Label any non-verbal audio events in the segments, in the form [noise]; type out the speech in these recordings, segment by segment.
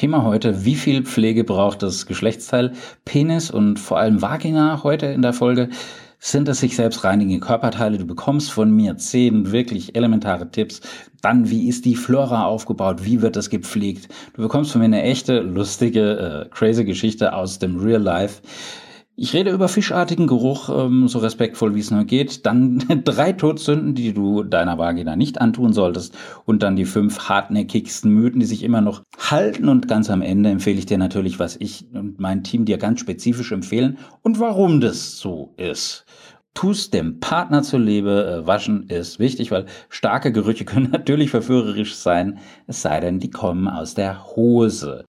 Thema heute, wie viel Pflege braucht das Geschlechtsteil Penis und vor allem Vagina heute in der Folge? Sind es sich selbst reinigende Körperteile? Du bekommst von mir zehn wirklich elementare Tipps. Dann, wie ist die Flora aufgebaut? Wie wird das gepflegt? Du bekommst von mir eine echte, lustige, äh, crazy Geschichte aus dem Real Life. Ich rede über fischartigen Geruch, ähm, so respektvoll wie es nur geht. Dann [laughs] drei Todsünden, die du deiner Vagina nicht antun solltest. Und dann die fünf hartnäckigsten Mythen, die sich immer noch halten. Und ganz am Ende empfehle ich dir natürlich, was ich und mein Team dir ganz spezifisch empfehlen und warum das so ist. Tust dem Partner zuliebe, äh, waschen ist wichtig, weil starke Gerüche [laughs] können natürlich verführerisch sein, es sei denn, die kommen aus der Hose.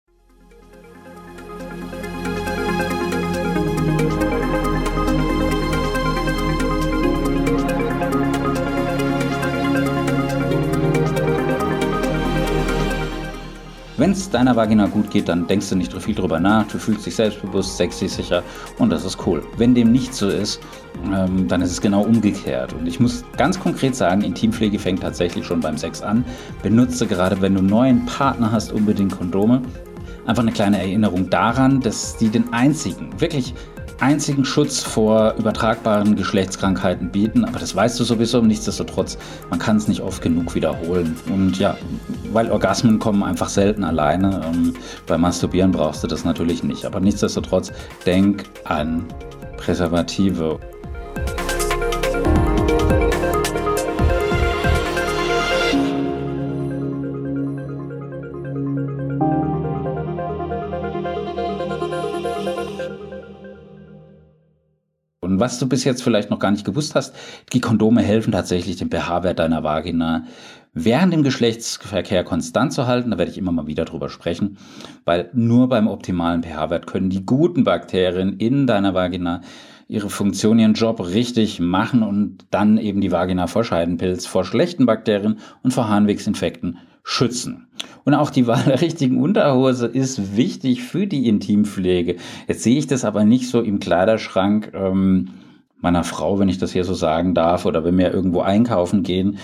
Wenn es deiner Vagina gut geht, dann denkst du nicht viel drüber nach, du fühlst dich selbstbewusst, sexy, sicher und das ist cool. Wenn dem nicht so ist, ähm, dann ist es genau umgekehrt. Und ich muss ganz konkret sagen, Intimpflege fängt tatsächlich schon beim Sex an. Benutze gerade, wenn du einen neuen Partner hast, unbedingt Kondome. Einfach eine kleine Erinnerung daran, dass sie den einzigen, wirklich einzigen Schutz vor übertragbaren Geschlechtskrankheiten bieten. Aber das weißt du sowieso. Nichtsdestotrotz, man kann es nicht oft genug wiederholen. Und ja, weil Orgasmen kommen einfach selten alleine. Ähm, beim Masturbieren brauchst du das natürlich nicht. Aber nichtsdestotrotz, denk an Präservative. Was du bis jetzt vielleicht noch gar nicht gewusst hast, die Kondome helfen tatsächlich, den pH-Wert deiner Vagina während dem Geschlechtsverkehr konstant zu halten. Da werde ich immer mal wieder drüber sprechen, weil nur beim optimalen pH-Wert können die guten Bakterien in deiner Vagina ihre Funktion, ihren Job richtig machen und dann eben die Vagina vor Scheidenpilz, vor schlechten Bakterien und vor Harnwegsinfekten schützen. Und auch die Wahl der richtigen Unterhose ist wichtig für die Intimpflege. Jetzt sehe ich das aber nicht so im Kleiderschrank ähm, meiner Frau, wenn ich das hier so sagen darf, oder wenn wir irgendwo einkaufen gehen.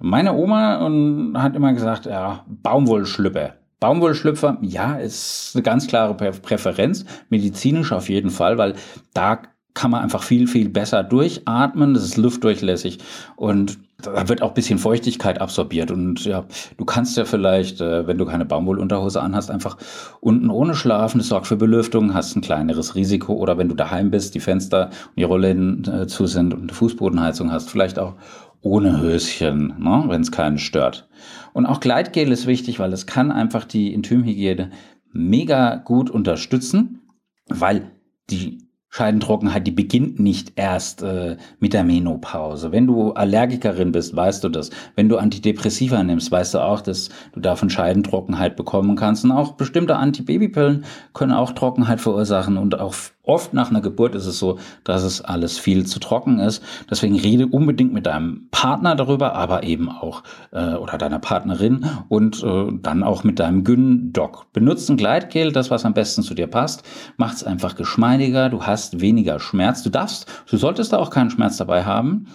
Meine Oma und, hat immer gesagt, ja, Baumwollschlüpper. Baumwollschlüpfer, ja, ist eine ganz klare Präferenz, medizinisch auf jeden Fall, weil da kann man einfach viel, viel besser durchatmen. Das ist luftdurchlässig und da wird auch ein bisschen Feuchtigkeit absorbiert. Und ja, du kannst ja vielleicht, äh, wenn du keine Baumwollunterhose anhast, einfach unten ohne schlafen. Das sorgt für Belüftung, hast ein kleineres Risiko. Oder wenn du daheim bist, die Fenster und die Rollläden äh, zu sind und eine Fußbodenheizung hast, vielleicht auch ohne Höschen, ne, wenn es keinen stört. Und auch Gleitgel ist wichtig, weil es kann einfach die Intimhygiene mega gut unterstützen, weil die Scheidentrockenheit, die beginnt nicht erst äh, mit der Menopause. Wenn du Allergikerin bist, weißt du das. Wenn du Antidepressiva nimmst, weißt du auch, dass du davon Scheidentrockenheit bekommen kannst. Und auch bestimmte Antibabypillen können auch Trockenheit verursachen. Und auch oft nach einer Geburt ist es so, dass es alles viel zu trocken ist. Deswegen rede unbedingt mit deinem Partner darüber, aber eben auch äh, oder deiner Partnerin und äh, dann auch mit deinem Gyn-Doc. Benutzt ein Gleitgel, das was am besten zu dir passt. Macht es einfach geschmeidiger. Du hast weniger Schmerz. Du darfst, du solltest da auch keinen Schmerz dabei haben,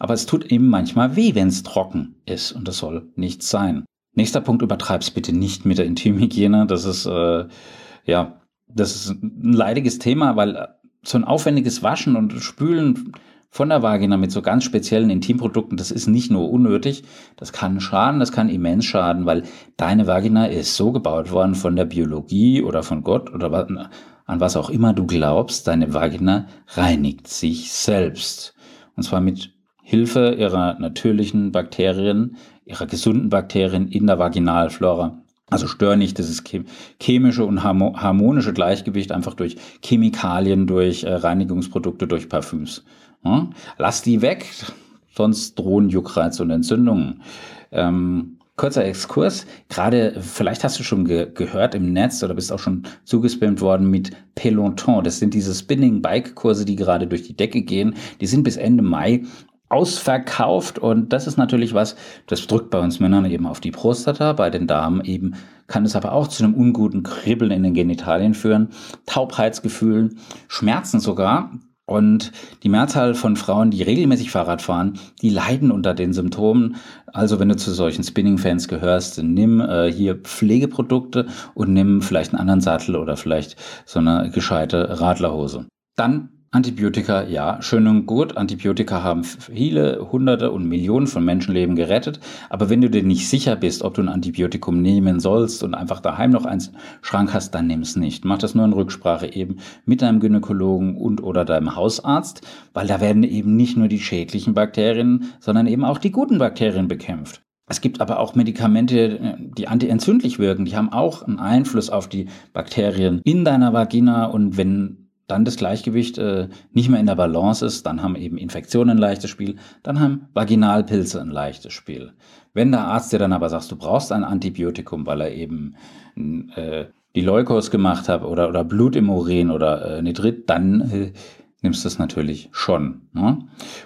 aber es tut eben manchmal weh, wenn es trocken ist und das soll nicht sein. Nächster Punkt, übertreib's bitte nicht mit der Intimhygiene. Das ist, äh, ja, das ist ein leidiges Thema, weil so ein aufwendiges Waschen und Spülen von der Vagina mit so ganz speziellen Intimprodukten, das ist nicht nur unnötig, das kann schaden, das kann immens schaden, weil deine Vagina ist so gebaut worden von der Biologie oder von Gott oder an was auch immer du glaubst, deine Vagina reinigt sich selbst. Und zwar mit Hilfe ihrer natürlichen Bakterien, ihrer gesunden Bakterien in der Vaginalflora. Also stör nicht dieses chemische und harmonische Gleichgewicht einfach durch Chemikalien, durch äh, Reinigungsprodukte, durch Parfüms. Lass die weg, sonst drohen Juckreiz und Entzündungen. Ähm, kurzer Exkurs. Gerade, vielleicht hast du schon ge gehört im Netz oder bist auch schon zugespammt worden mit Peloton. Das sind diese Spinning-Bike-Kurse, die gerade durch die Decke gehen. Die sind bis Ende Mai ausverkauft und das ist natürlich was, das drückt bei uns Männern eben auf die Prostata, bei den Damen eben kann es aber auch zu einem unguten Kribbeln in den Genitalien führen, Taubheitsgefühlen, Schmerzen sogar Und die Mehrzahl von Frauen, die regelmäßig Fahrrad fahren, die leiden unter den Symptomen. Also wenn du zu solchen Spinning-Fans gehörst, nimm äh, hier Pflegeprodukte und nimm vielleicht einen anderen Sattel oder vielleicht so eine gescheite Radlerhose. Dann Antibiotika, ja, schön und gut. Antibiotika haben viele Hunderte und Millionen von Menschenleben gerettet. Aber wenn du dir nicht sicher bist, ob du ein Antibiotikum nehmen sollst und einfach daheim noch eins Schrank hast, dann nimm es nicht. Mach das nur in Rücksprache eben mit deinem Gynäkologen und oder deinem Hausarzt, weil da werden eben nicht nur die schädlichen Bakterien, sondern eben auch die guten Bakterien bekämpft. Es gibt aber auch Medikamente, die antientzündlich wirken. Die haben auch einen Einfluss auf die Bakterien in deiner Vagina. Und wenn dann das Gleichgewicht äh, nicht mehr in der Balance ist, dann haben eben Infektionen ein leichtes Spiel, dann haben Vaginalpilze ein leichtes Spiel. Wenn der Arzt dir dann aber sagt, du brauchst ein Antibiotikum, weil er eben äh, die Leukos gemacht hat oder, oder Blut im Urin oder äh, Nitrit, dann äh, nimmst du es natürlich schon. Ne?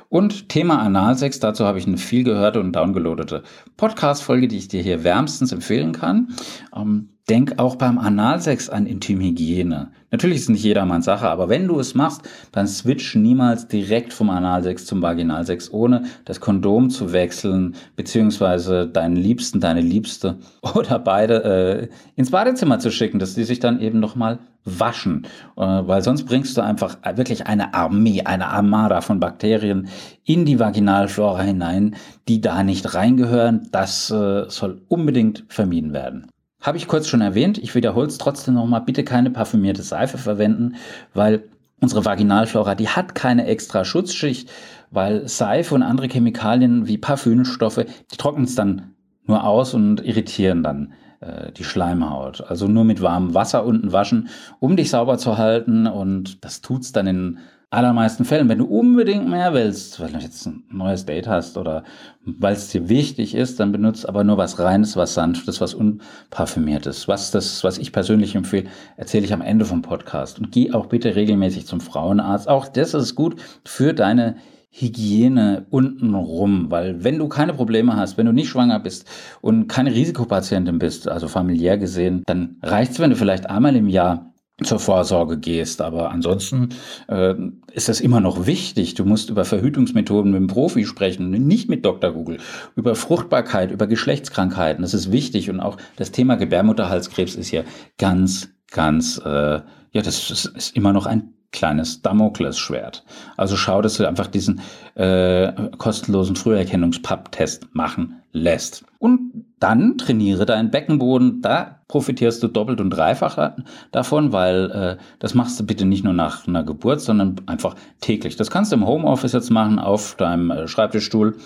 Und Thema Analsex, dazu habe ich eine viel gehörte und downgeloadete Podcast-Folge, die ich dir hier wärmstens empfehlen kann. Ähm, denk auch beim Analsex an Intimhygiene. Natürlich ist es nicht jedermanns Sache, aber wenn du es machst, dann switch niemals direkt vom Analsex zum Vaginalsex, ohne das Kondom zu wechseln, beziehungsweise deinen Liebsten, deine Liebste [laughs] oder beide äh, ins Badezimmer zu schicken, dass die sich dann eben nochmal waschen, äh, weil sonst bringst du einfach wirklich eine Armee, eine Armada von Bakterien in die Vaginalflora hinein, die da nicht reingehören. Das äh, soll unbedingt vermieden werden. Habe ich kurz schon erwähnt, ich wiederhole es trotzdem nochmal, bitte keine parfümierte Seife verwenden, weil unsere Vaginalflora, die hat keine extra Schutzschicht, weil Seife und andere Chemikalien wie Parfümstoffe, die trocknen es dann nur aus und irritieren dann äh, die Schleimhaut. Also nur mit warmem Wasser unten waschen, um dich sauber zu halten und das tut's dann in allermeisten Fällen, wenn du unbedingt mehr willst, weil du jetzt ein neues Date hast oder weil es dir wichtig ist, dann benutzt aber nur was Reines, was Sanftes, was Unparfümiertes. Was das, was ich persönlich empfehle, erzähle ich am Ende vom Podcast. Und geh auch bitte regelmäßig zum Frauenarzt. Auch das ist gut für deine Hygiene untenrum, weil wenn du keine Probleme hast, wenn du nicht schwanger bist und keine Risikopatientin bist, also familiär gesehen, dann reicht's, wenn du vielleicht einmal im Jahr zur Vorsorge gehst. Aber ansonsten äh, ist es immer noch wichtig. Du musst über Verhütungsmethoden mit dem Profi sprechen, nicht mit Dr. Google. Über Fruchtbarkeit, über Geschlechtskrankheiten. Das ist wichtig. Und auch das Thema Gebärmutterhalskrebs ist hier ganz, ganz, äh, ja, das ist immer noch ein kleines Damoklesschwert. Also schau, dass du einfach diesen äh, kostenlosen Früherkennungspap-Test machen lässt. Und dann trainiere deinen Beckenboden. Da profitierst du doppelt und dreifach davon, weil äh, das machst du bitte nicht nur nach einer Geburt, sondern einfach täglich. Das kannst du im Homeoffice jetzt machen, auf deinem äh, Schreibtischstuhl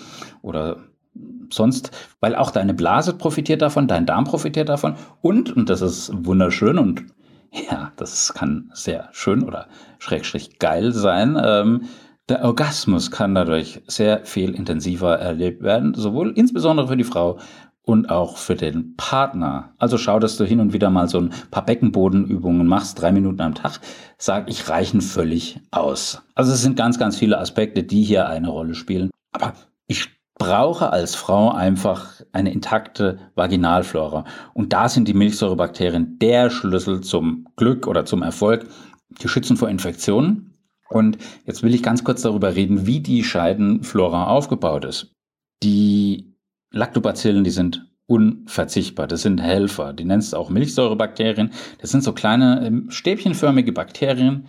oder sonst, weil auch deine Blase profitiert davon, dein Darm profitiert davon und, und das ist wunderschön und ja, das kann sehr schön oder schrägstrich geil sein. Ähm, der Orgasmus kann dadurch sehr viel intensiver erlebt werden, sowohl insbesondere für die Frau und auch für den Partner. Also schau, dass du hin und wieder mal so ein paar Beckenbodenübungen machst, drei Minuten am Tag, sag ich, reichen völlig aus. Also es sind ganz, ganz viele Aspekte, die hier eine Rolle spielen. Aber ich brauche als Frau einfach eine intakte Vaginalflora. Und da sind die Milchsäurebakterien der Schlüssel zum Glück oder zum Erfolg. Die schützen vor Infektionen. Und jetzt will ich ganz kurz darüber reden, wie die Scheidenflora aufgebaut ist. Die Lactobacillen, die sind unverzichtbar. Das sind Helfer. Die nennst du auch Milchsäurebakterien. Das sind so kleine ähm, stäbchenförmige Bakterien,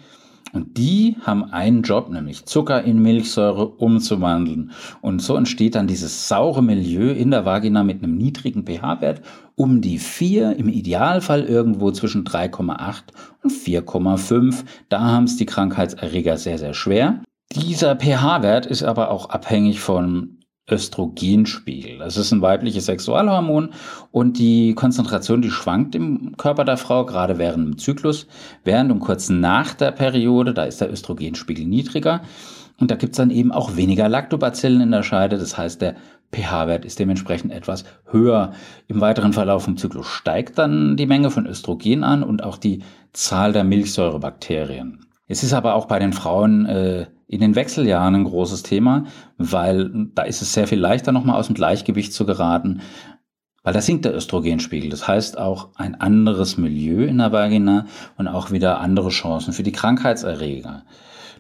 und die haben einen Job, nämlich Zucker in Milchsäure umzuwandeln. Und so entsteht dann dieses saure Milieu in der Vagina mit einem niedrigen pH-Wert um die 4, im Idealfall irgendwo zwischen 3,8 und 4,5. Da haben es die Krankheitserreger sehr, sehr schwer. Dieser pH-Wert ist aber auch abhängig von Östrogenspiegel. Das ist ein weibliches Sexualhormon und die Konzentration, die schwankt im Körper der Frau, gerade während dem Zyklus, während und kurz nach der Periode, da ist der Östrogenspiegel niedriger und da gibt es dann eben auch weniger Lactobacillen in der Scheide, das heißt der pH-Wert ist dementsprechend etwas höher. Im weiteren Verlauf vom Zyklus steigt dann die Menge von Östrogen an und auch die Zahl der Milchsäurebakterien. Es ist aber auch bei den Frauen äh, in den Wechseljahren ein großes Thema, weil da ist es sehr viel leichter, nochmal aus dem Gleichgewicht zu geraten, weil da sinkt der Östrogenspiegel. Das heißt auch ein anderes Milieu in der Vagina und auch wieder andere Chancen für die Krankheitserreger.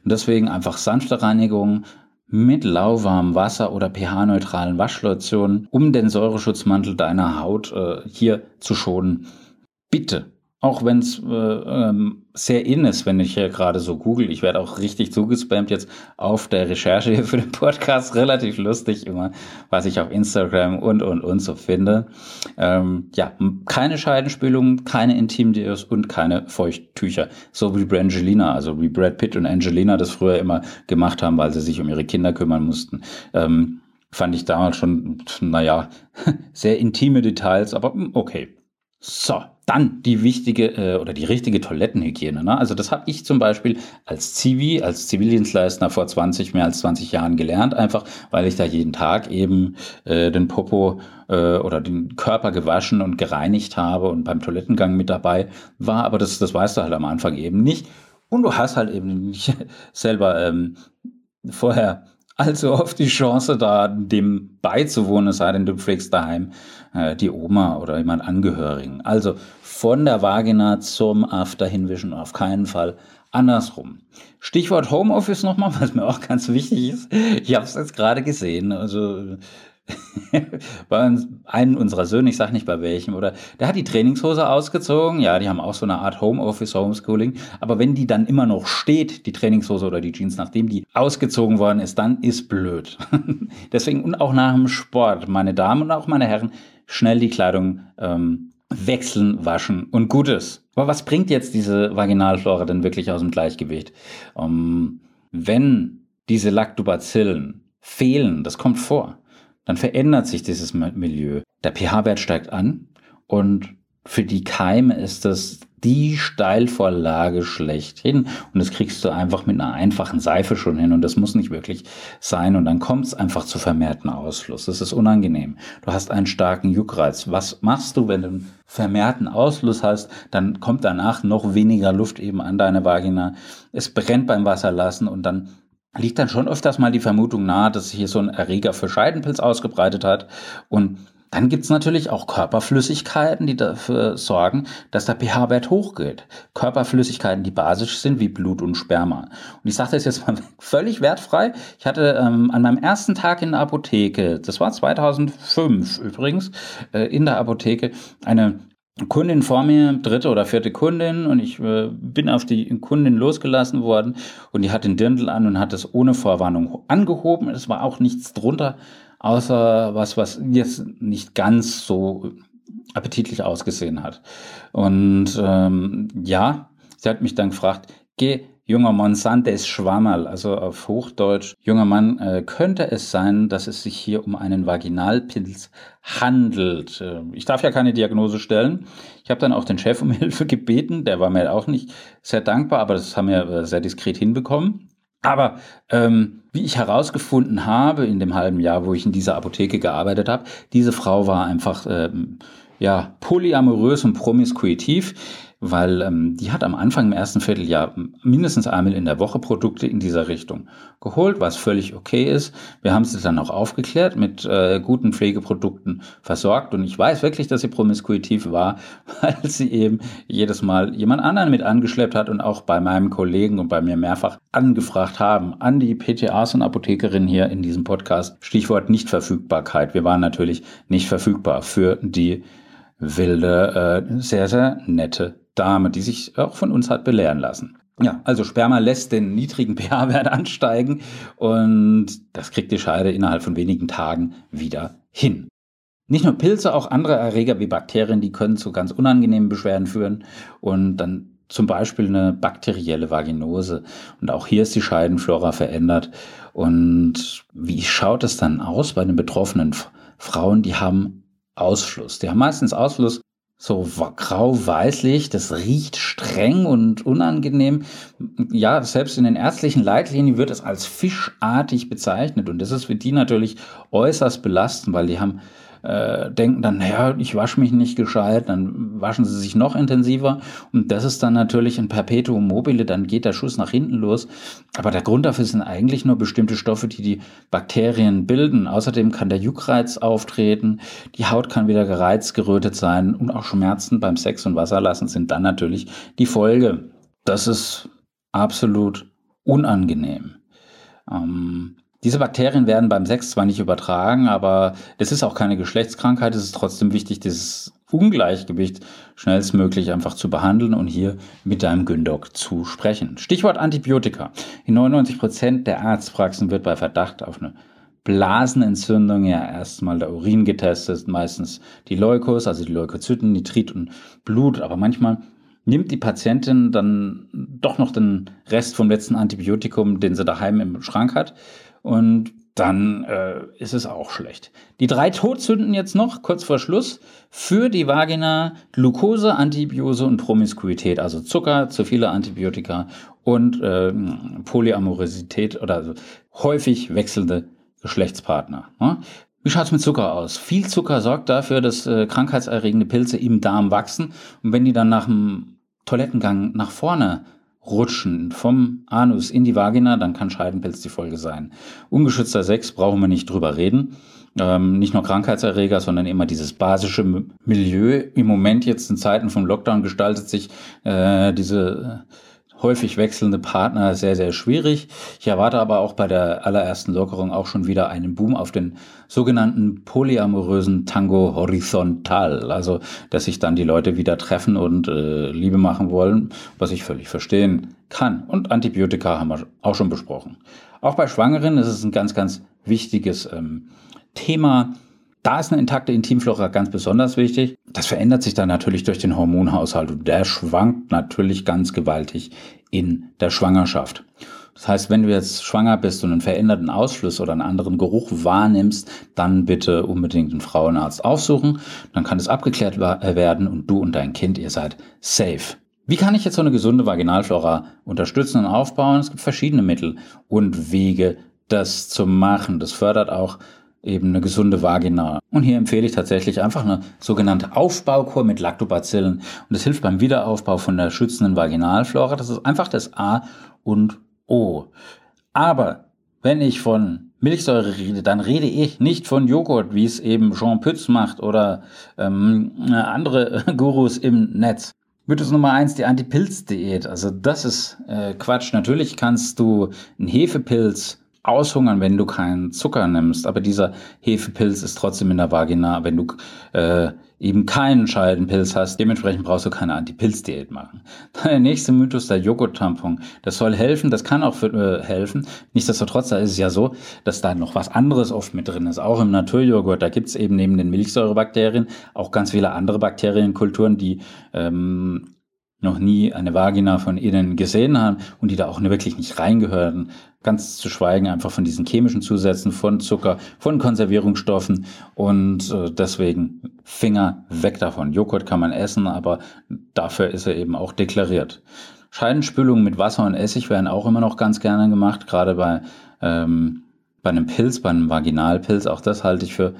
Und deswegen einfach sanfte Reinigung mit lauwarmem Wasser oder pH-neutralen Waschlotionen, um den Säureschutzmantel deiner Haut äh, hier zu schonen. Bitte auch wenn es äh, ähm, sehr in ist, wenn ich hier gerade so google. Ich werde auch richtig zugespammt jetzt auf der Recherche hier für den Podcast. Relativ lustig immer, was ich auf Instagram und, und, und so finde. Ähm, ja, keine Scheidenspülung, keine Intimdeos und keine Feuchttücher. So wie Brangelina, also wie Brad Pitt und Angelina das früher immer gemacht haben, weil sie sich um ihre Kinder kümmern mussten. Ähm, fand ich damals schon, naja, [laughs] sehr intime Details, aber hm, okay. So, dann die wichtige äh, oder die richtige Toilettenhygiene. Ne? Also das habe ich zum Beispiel als Zivi, als Zivildienstleister vor 20, mehr als 20 Jahren gelernt, einfach weil ich da jeden Tag eben äh, den Popo äh, oder den Körper gewaschen und gereinigt habe und beim Toilettengang mit dabei war. Aber das, das weißt du halt am Anfang eben nicht. Und du hast halt eben nicht [laughs] selber ähm, vorher allzu oft die Chance, da dem beizuwohnen, es sei denn, du pflegst daheim äh, die Oma oder jemand Angehörigen. Also von der Vagina zum After hinwischen auf keinen Fall andersrum. Stichwort Homeoffice nochmal, [laughs] was mir auch ganz wichtig ist. Ich habe es jetzt gerade gesehen. Also bei einem unserer Söhne, ich sage nicht bei welchem, oder der hat die Trainingshose ausgezogen. Ja, die haben auch so eine Art Homeoffice, Homeschooling. Aber wenn die dann immer noch steht, die Trainingshose oder die Jeans, nachdem die ausgezogen worden ist, dann ist blöd. [laughs] Deswegen und auch nach dem Sport, meine Damen und auch meine Herren, schnell die Kleidung ähm, wechseln, waschen und Gutes. Aber was bringt jetzt diese Vaginalflora denn wirklich aus dem Gleichgewicht? Um, wenn diese Lactobacillen fehlen, das kommt vor, dann verändert sich dieses Milieu. Der pH-Wert steigt an und für die Keime ist das die Steilvorlage schlechthin. Und das kriegst du einfach mit einer einfachen Seife schon hin. Und das muss nicht wirklich sein. Und dann kommt es einfach zu vermehrten Ausfluss. Das ist unangenehm. Du hast einen starken Juckreiz. Was machst du, wenn du einen vermehrten Ausfluss hast? Dann kommt danach noch weniger Luft eben an deine Vagina. Es brennt beim Wasserlassen und dann liegt dann schon öfters mal die Vermutung nahe, dass sich hier so ein Erreger für Scheidenpilz ausgebreitet hat. Und dann gibt's natürlich auch Körperflüssigkeiten, die dafür sorgen, dass der pH-Wert hochgeht. Körperflüssigkeiten, die basisch sind, wie Blut und Sperma. Und ich sage das jetzt mal [laughs] völlig wertfrei. Ich hatte ähm, an meinem ersten Tag in der Apotheke, das war 2005 übrigens, äh, in der Apotheke, eine Kundin vor mir, dritte oder vierte Kundin, und ich äh, bin auf die Kundin losgelassen worden und die hat den Dirndl an und hat es ohne Vorwarnung angehoben. Es war auch nichts drunter, außer was, was jetzt nicht ganz so appetitlich ausgesehen hat. Und ähm, ja, sie hat mich dann gefragt, geh junger Monsantes Schwammerl, also auf Hochdeutsch, junger Mann, äh, könnte es sein, dass es sich hier um einen Vaginalpilz handelt? Äh, ich darf ja keine Diagnose stellen. Ich habe dann auch den Chef um [laughs] Hilfe gebeten, der war mir auch nicht sehr dankbar, aber das haben wir äh, sehr diskret hinbekommen. Aber ähm, wie ich herausgefunden habe in dem halben Jahr, wo ich in dieser Apotheke gearbeitet habe, diese Frau war einfach ähm, ja polyamorös und promiskuitiv weil ähm, die hat am Anfang im ersten Vierteljahr mindestens einmal in der Woche Produkte in dieser Richtung geholt, was völlig okay ist. Wir haben sie dann auch aufgeklärt, mit äh, guten Pflegeprodukten versorgt und ich weiß wirklich, dass sie promiskuitiv war, [laughs] weil sie eben jedes Mal jemand anderen mit angeschleppt hat und auch bei meinem Kollegen und bei mir mehrfach angefragt haben an die PTAs und Apothekerinnen hier in diesem Podcast. Stichwort Nichtverfügbarkeit. Wir waren natürlich nicht verfügbar für die wilde, äh, sehr, sehr nette Dame, die sich auch von uns hat belehren lassen. Ja, also Sperma lässt den niedrigen [laughs] pH-Wert ansteigen und das kriegt die Scheide innerhalb von wenigen Tagen wieder hin. Nicht nur Pilze, auch andere Erreger wie Bakterien, die können zu ganz unangenehmen Beschwerden führen und dann zum Beispiel eine bakterielle Vaginose. Und auch hier ist die Scheidenflora verändert. Und wie schaut es dann aus bei den betroffenen Frauen? Die haben Ausfluss. Die haben meistens Ausfluss so grau-weißlich, das riecht streng und unangenehm. Ja, selbst in den ärztlichen Leitlinien wird es als fischartig bezeichnet und das ist für die natürlich äußerst belastend, weil die haben äh, denken dann, naja, ich wasche mich nicht gescheit, dann waschen sie sich noch intensiver und das ist dann natürlich ein Perpetuum mobile, dann geht der Schuss nach hinten los. Aber der Grund dafür sind eigentlich nur bestimmte Stoffe, die die Bakterien bilden. Außerdem kann der Juckreiz auftreten, die Haut kann wieder gereizt, gerötet sein und auch Schmerzen beim Sex und Wasserlassen sind dann natürlich die Folge. Das ist absolut unangenehm. Ähm, diese Bakterien werden beim Sex zwar nicht übertragen, aber es ist auch keine Geschlechtskrankheit. Es ist trotzdem wichtig, dieses Ungleichgewicht schnellstmöglich einfach zu behandeln und hier mit deinem Gündoc zu sprechen. Stichwort Antibiotika. In 99 Prozent der Arztpraxen wird bei Verdacht auf eine Blasenentzündung ja erstmal der Urin getestet, meistens die Leukos, also die Leukozyten, Nitrit und Blut, aber manchmal nimmt die Patientin dann doch noch den Rest vom letzten Antibiotikum, den sie daheim im Schrank hat und dann äh, ist es auch schlecht. Die drei Todsünden jetzt noch, kurz vor Schluss, für die Vagina Glucose, Antibiose und Promiskuität, also Zucker, zu viele Antibiotika und äh, Polyamorosität oder also häufig wechselnde Geschlechtspartner. Ne? Wie schaut's mit Zucker aus? Viel Zucker sorgt dafür, dass äh, krankheitserregende Pilze im Darm wachsen und wenn die dann nach dem Toilettengang nach vorne rutschen vom Anus in die Vagina, dann kann Scheidenpilz die Folge sein. Ungeschützter Sex brauchen wir nicht drüber reden. Ähm, nicht nur Krankheitserreger, sondern immer dieses basische Milieu. Im Moment jetzt in Zeiten vom Lockdown gestaltet sich äh, diese häufig wechselnde Partner sehr, sehr schwierig. Ich erwarte aber auch bei der allerersten Lockerung auch schon wieder einen Boom auf den sogenannten polyamorösen Tango horizontal. Also, dass sich dann die Leute wieder treffen und äh, Liebe machen wollen, was ich völlig verstehen kann. Und Antibiotika haben wir auch schon besprochen. Auch bei Schwangeren ist es ein ganz, ganz wichtiges ähm, Thema. Da ist eine intakte Intimflora ganz besonders wichtig. Das verändert sich dann natürlich durch den Hormonhaushalt und der schwankt natürlich ganz gewaltig in der Schwangerschaft. Das heißt, wenn du jetzt schwanger bist und einen veränderten Ausfluss oder einen anderen Geruch wahrnimmst, dann bitte unbedingt einen Frauenarzt aufsuchen. Dann kann es abgeklärt äh, werden und du und dein Kind, ihr seid safe. Wie kann ich jetzt so eine gesunde Vaginalflora unterstützen und aufbauen? Es gibt verschiedene Mittel und Wege, das zu machen. Das fördert auch eben eine gesunde Vagina. Und hier empfehle ich tatsächlich einfach eine sogenannte Aufbaukur mit Lactobacillen. Und das hilft beim Wiederaufbau von der schützenden Vaginalflora. Das ist einfach das A und O. Aber wenn ich von Milchsäure rede, dann rede ich nicht von Joghurt, wie es eben Jean Pütz macht oder ähm, andere [laughs] Gurus im Netz. Mythos Nummer eins, die Antipilz-Diät. Also das ist äh, Quatsch. Natürlich kannst du einen Hefepilz aushungern, wenn du keinen Zucker nimmst. Aber dieser Hefepilz ist trotzdem in der Vagina, wenn du äh, eben keinen Scheidenpilz hast. Dementsprechend brauchst du keine Antipilzdiät machen. [laughs] Der nächste Mythos, der Joghurt-Tampon. Das soll helfen, das kann auch für, äh, helfen. Nichtsdestotrotz, da ist es ja so, dass da noch was anderes oft mit drin ist. Auch im Naturjoghurt, da gibt es eben neben den Milchsäurebakterien auch ganz viele andere Bakterienkulturen, die ähm, noch nie eine Vagina von innen gesehen haben und die da auch wirklich nicht reingehören. Ganz zu schweigen einfach von diesen chemischen Zusätzen, von Zucker, von Konservierungsstoffen und äh, deswegen Finger weg davon. Joghurt kann man essen, aber dafür ist er eben auch deklariert. Scheidenspülungen mit Wasser und Essig werden auch immer noch ganz gerne gemacht, gerade bei, ähm, bei einem Pilz, bei einem Vaginalpilz. Auch das halte ich für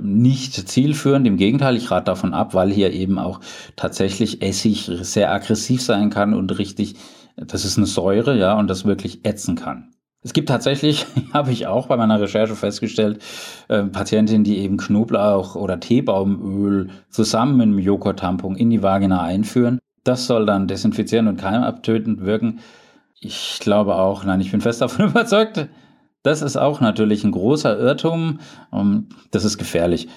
nicht zielführend. Im Gegenteil, ich rate davon ab, weil hier eben auch tatsächlich Essig sehr aggressiv sein kann und richtig, das ist eine Säure, ja, und das wirklich ätzen kann. Es gibt tatsächlich, [laughs] habe ich auch bei meiner Recherche festgestellt, äh, Patientinnen, die eben Knoblauch oder Teebaumöl zusammen mit einem Joghurt-Tampon in die Vagina einführen. Das soll dann desinfizierend und keimabtötend wirken. Ich glaube auch, nein, ich bin fest davon [laughs] überzeugt, das ist auch natürlich ein großer Irrtum. Ähm, das ist gefährlich.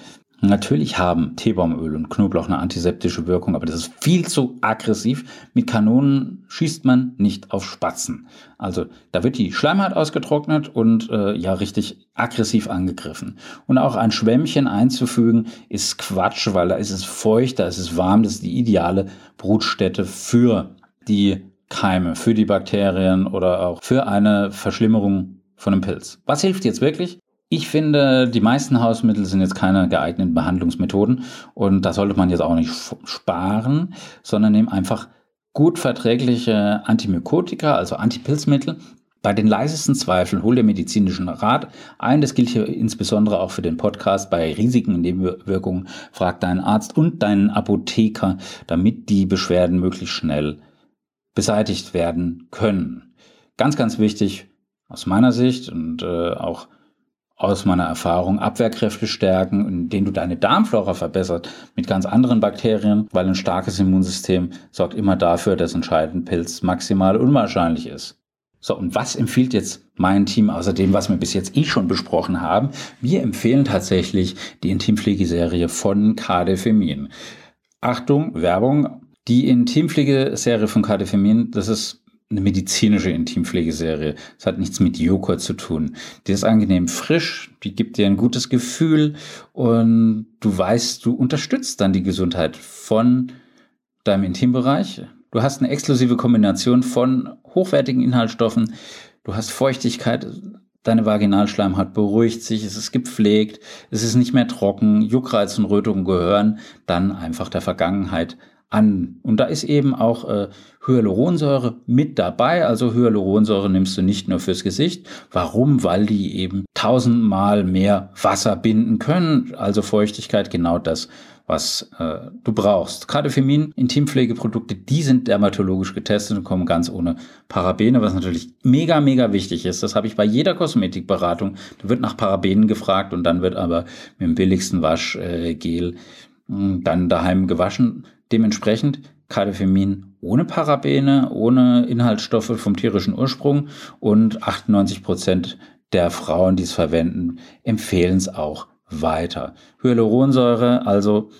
Natürlich haben Teebaumöl und Knoblauch eine antiseptische Wirkung, aber das ist viel zu aggressiv. Mit Kanonen schießt man nicht auf Spatzen. Also da wird die Schleimhaut ausgetrocknet und äh, ja richtig aggressiv angegriffen. Und auch ein Schwämmchen einzufügen ist Quatsch, weil da ist es feucht, da ist es warm, das ist die ideale Brutstätte für die Keime, für die Bakterien oder auch für eine Verschlimmerung von einem Pilz. Was hilft jetzt wirklich? Ich finde, die meisten Hausmittel sind jetzt keine geeigneten Behandlungsmethoden und da sollte man jetzt auch nicht sparen, sondern nehmen einfach gut verträgliche Antimykotika, also Antipilzmittel. Bei den leisesten Zweifeln hol dir medizinischen Rat ein. Das gilt hier insbesondere auch für den Podcast. Bei Risiken und Nebenwirkungen frag deinen Arzt und deinen Apotheker, damit die Beschwerden möglichst schnell beseitigt werden können. Ganz, ganz wichtig, aus meiner Sicht und äh, auch aus meiner Erfahrung Abwehrkräfte stärken, indem du deine Darmflora verbessert mit ganz anderen Bakterien, weil ein starkes Immunsystem sorgt immer dafür, dass ein Scheidenpilz maximal unwahrscheinlich ist. So, und was empfiehlt jetzt mein Team außer dem, was wir bis jetzt eh schon besprochen haben? Wir empfehlen tatsächlich die Intimpflegeserie von KD Femin. Achtung, Werbung. Die Intimpflegeserie von KD Femin, das ist eine medizinische Intimpflegeserie. Das hat nichts mit Joghurt zu tun. Die ist angenehm frisch, die gibt dir ein gutes Gefühl und du weißt, du unterstützt dann die Gesundheit von deinem Intimbereich. Du hast eine exklusive Kombination von hochwertigen Inhaltsstoffen. Du hast Feuchtigkeit, deine Vaginalschleimhaut beruhigt sich, es ist gepflegt, es ist nicht mehr trocken, Juckreiz und Rötungen gehören dann einfach der Vergangenheit an. Und da ist eben auch äh, Hyaluronsäure mit dabei. Also Hyaluronsäure nimmst du nicht nur fürs Gesicht. Warum? Weil die eben tausendmal mehr Wasser binden können. Also Feuchtigkeit, genau das, was äh, du brauchst. Gerade Femin, Intimpflegeprodukte, die sind dermatologisch getestet und kommen ganz ohne Parabene, was natürlich mega, mega wichtig ist. Das habe ich bei jeder Kosmetikberatung. Da wird nach Parabenen gefragt und dann wird aber mit dem billigsten Waschgel äh, dann daheim gewaschen. Dementsprechend Kadefemin ohne Parabene, ohne Inhaltsstoffe vom tierischen Ursprung und 98 Prozent der Frauen, die es verwenden, empfehlen es auch weiter. Hyaluronsäure, also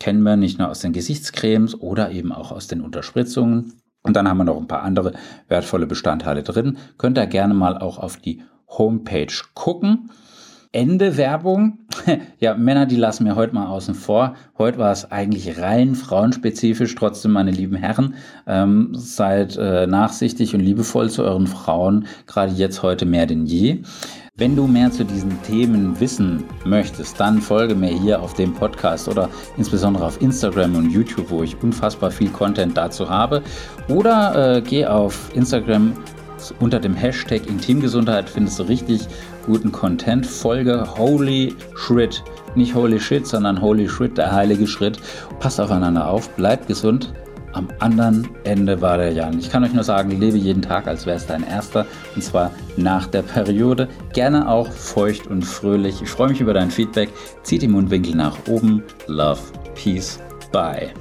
kennen wir nicht nur aus den Gesichtscremes oder eben auch aus den Unterspritzungen. Und dann haben wir noch ein paar andere wertvolle Bestandteile drin. Könnt ihr gerne mal auch auf die Homepage gucken. Ende Werbung. [laughs] Ja, Männer, die lassen wir heute mal außen vor. Heute war es eigentlich rein frauenspezifisch. Trotzdem, meine lieben Herren, ähm, seid äh, nachsichtig und liebevoll zu euren Frauen, gerade jetzt heute mehr denn je. Wenn du mehr zu diesen Themen wissen möchtest, dann folge mir hier auf dem Podcast oder insbesondere auf Instagram und YouTube, wo ich unfassbar viel Content dazu habe. Oder äh, geh auf Instagram unter dem Hashtag Intimgesundheit findest du richtig guten Content. Folge Holy Shrit. Nicht Holy Shit, sondern Holy Shrit, der heilige Schritt. Passt aufeinander auf, bleibt gesund. Am anderen Ende war der Jan. Ich kann euch nur sagen, lebe jeden Tag, als wäre es dein erster. Und zwar nach der Periode. Gerne auch feucht und fröhlich. Ich freue mich über dein Feedback. Zieht die Mundwinkel nach oben. Love, Peace, Bye.